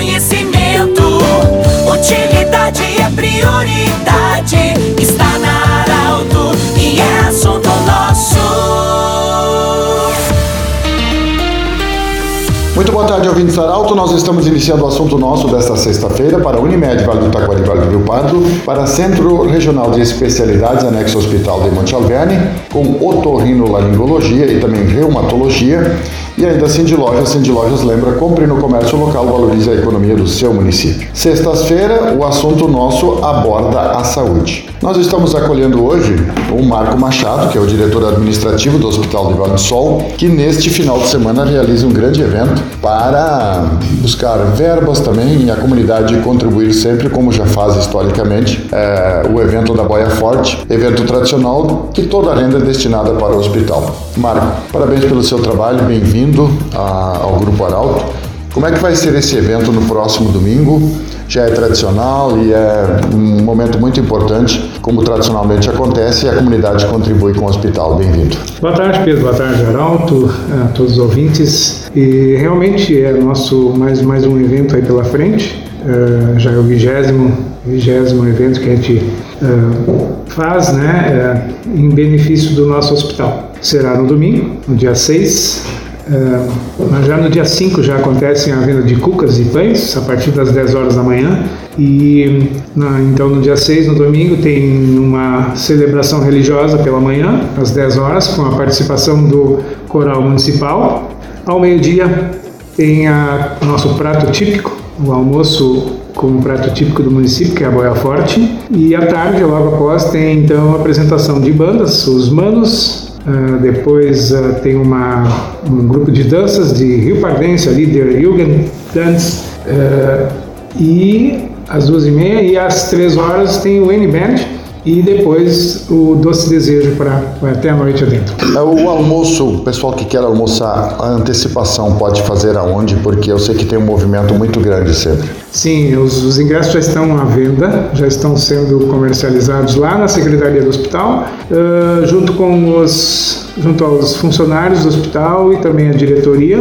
conhecimento. Utilidade é prioridade. Está na Arauto e é assunto nosso. Muito boa tarde, ouvintes Arauto. Nós estamos iniciando o assunto nosso desta sexta-feira para a Unimed Vale do Taquari Vale do Rio Pardo, para Centro Regional de Especialidades Anexo Hospital de Monte Alverne, com otorrinolaringologia e também reumatologia e ainda Cindy Lojas, Cindy Lojas lembra, compre no comércio local, valorize a economia do seu município. Sexta-feira, o assunto nosso aborda a saúde. Nós estamos acolhendo hoje o Marco Machado, que é o diretor administrativo do Hospital de Vale do Sol, que neste final de semana realiza um grande evento para buscar verbas também e a comunidade contribuir sempre, como já faz historicamente, é, o evento da Boia Forte, evento tradicional que toda a renda é destinada para o hospital. Marco, parabéns pelo seu trabalho, bem-vindo bem-vindo ao Grupo Arauto. Como é que vai ser esse evento no próximo domingo? Já é tradicional e é um momento muito importante, como tradicionalmente acontece, e a comunidade contribui com o hospital. Bem-vindo. Boa tarde, Pedro. Boa tarde, Arauto, a todos os ouvintes. E realmente é nosso mais, mais um evento aí pela frente. Uh, já é o vigésimo, vigésimo evento que a gente uh, faz, né, uh, em benefício do nosso hospital. Será no domingo, no dia 6, é, mas já no dia 5 já acontece a venda de cucas e pães, a partir das 10 horas da manhã. E na, então no dia 6, no domingo, tem uma celebração religiosa pela manhã, às 10 horas, com a participação do coral municipal. Ao meio-dia tem o nosso prato típico, o almoço com o prato típico do município, que é a boia forte. E à tarde, logo após, tem então a apresentação de bandas, os Manos, Uh, depois uh, tem uma, um grupo de danças de Rio Pardense ali, der Jugendanz. Uh, e às duas e meia e às três horas tem o N-Band e depois o doce desejo para até a noite adentro. É, o almoço, o pessoal que quer almoçar, a antecipação pode fazer aonde? Porque eu sei que tem um movimento muito grande sempre. Sim, os, os ingressos já estão à venda, já estão sendo comercializados lá na Secretaria do Hospital, uh, junto com os junto aos funcionários do hospital e também a diretoria.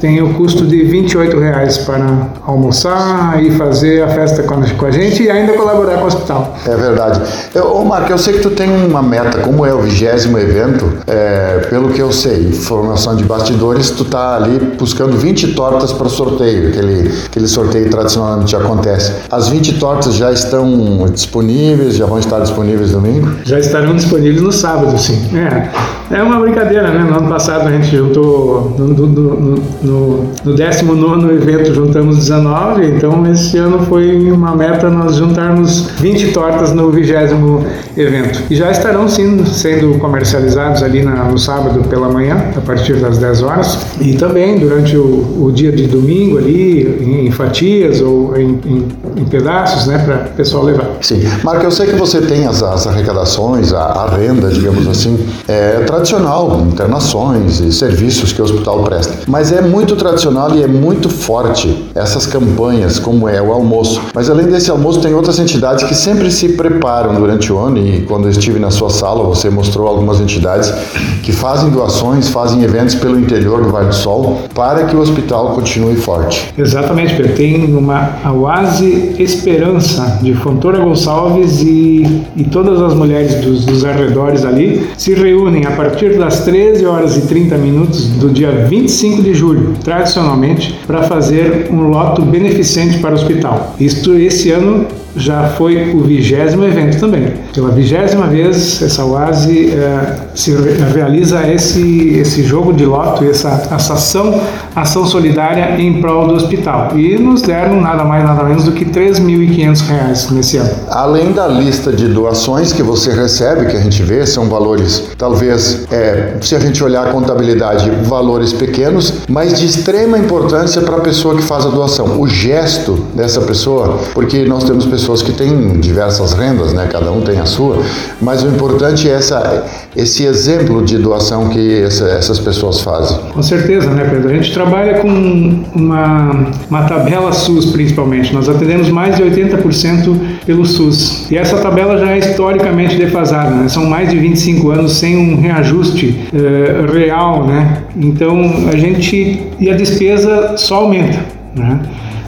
Tem o custo de R$ 28,00 para almoçar e fazer a festa com a gente e ainda colaborar com o hospital. É verdade. Eu, ô Marco, eu sei que tu tem uma meta, como é o vigésimo evento, é, pelo que eu sei, formação de bastidores, tu tá ali buscando 20 tortas para sorteio, aquele, aquele sorteio tradicionalmente acontece. As 20 tortas já estão disponíveis, já vão estar disponíveis domingo? Já estarão disponíveis no sábado, sim. É. É uma brincadeira, né? No ano passado a gente juntou, no, no, no, no 19 evento juntamos 19, então esse ano foi uma meta nós juntarmos 20 tortas no 20 evento. E já estarão sendo, sendo comercializados ali na, no sábado pela manhã, a partir das 10 horas, e também durante o, o dia de domingo ali, em, em fatias ou em, em, em pedaços, né, para o pessoal levar. Sim. Marco, eu sei que você tem as, as arrecadações, a, a renda, digamos assim, é, tradicional, internações e serviços que o hospital presta. Mas é muito tradicional e é muito forte essas campanhas, como é o almoço. Mas além desse almoço, tem outras entidades que sempre se preparam durante o ano e quando estive na sua sala, você mostrou algumas entidades que fazem doações, fazem eventos pelo interior do Vale do Sol para que o hospital continue forte. Exatamente, Pedro. Tem uma Oase Esperança de Fontoura Gonçalves e, e todas as mulheres dos, dos arredores ali se reúnem a partir das 13 horas e 30 minutos do dia 25 de julho, tradicionalmente, para fazer um loto beneficente para o hospital. Isto esse ano já foi o vigésimo evento também. Pela vigésima vez, essa UASI é, se realiza esse, esse jogo de loto, essa, essa ação, ação solidária em prol do hospital. E nos deram nada mais, nada menos do que R$ 3.500 nesse ano. Além da lista de doações que você recebe, que a gente vê, são valores, talvez, é, se a gente olhar a contabilidade, valores pequenos, mas de extrema importância para a pessoa que faz a doação. O gesto dessa pessoa, porque nós temos pessoas que têm diversas rendas, né? Cada um tem a sua, mas o importante é essa, esse exemplo de doação que essa, essas pessoas fazem. Com certeza, né, Pedro? A gente trabalha com uma, uma tabela SUS, principalmente. Nós atendemos mais de 80% pelo SUS. E essa tabela já é historicamente defasada, né? São mais de 25 anos sem um reajuste eh, real, né? Então, a gente... E a despesa só aumenta, né?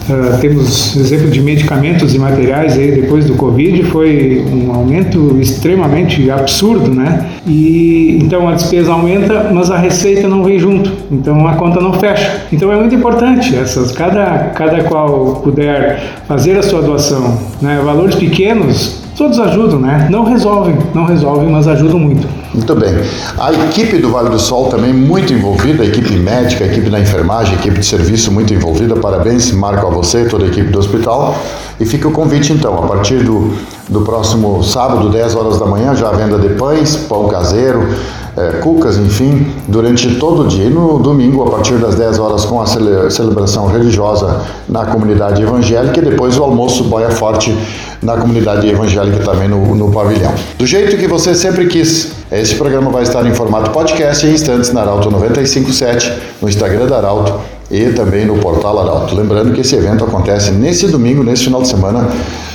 Uh, temos exemplo de medicamentos e materiais aí depois do Covid, foi um aumento extremamente absurdo, né? E então a despesa aumenta, mas a receita não vem junto, então a conta não fecha. Então é muito importante essas, cada, cada qual puder fazer a sua doação, né? Valores pequenos Todos ajudam, né? Não resolvem, não resolvem, mas ajudam muito. Muito bem. A equipe do Vale do Sol também muito envolvida, a equipe médica, a equipe da enfermagem, a equipe de serviço muito envolvida. Parabéns, Marco, a você e toda a equipe do hospital. E fica o convite então, a partir do, do próximo sábado, 10 horas da manhã, já venda de pães, pão caseiro, é, cucas, enfim, durante todo o dia. E no domingo, a partir das 10 horas, com a celebração religiosa na comunidade evangélica e depois o almoço boia forte na comunidade evangélica também no, no pavilhão. Do jeito que você sempre quis. Esse programa vai estar em formato podcast em instantes na Arauto 957, no Instagram da Arauto e também no portal Arauto. Lembrando que esse evento acontece nesse domingo, nesse final de semana,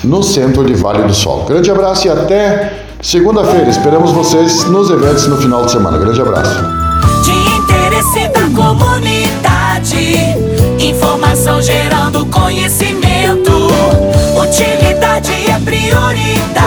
no centro de Vale do Sol. Grande abraço e até Segunda-feira, esperamos vocês nos eventos no final de semana. Grande abraço. De interesse da comunidade, informação gerando conhecimento. Utilidade é prioridade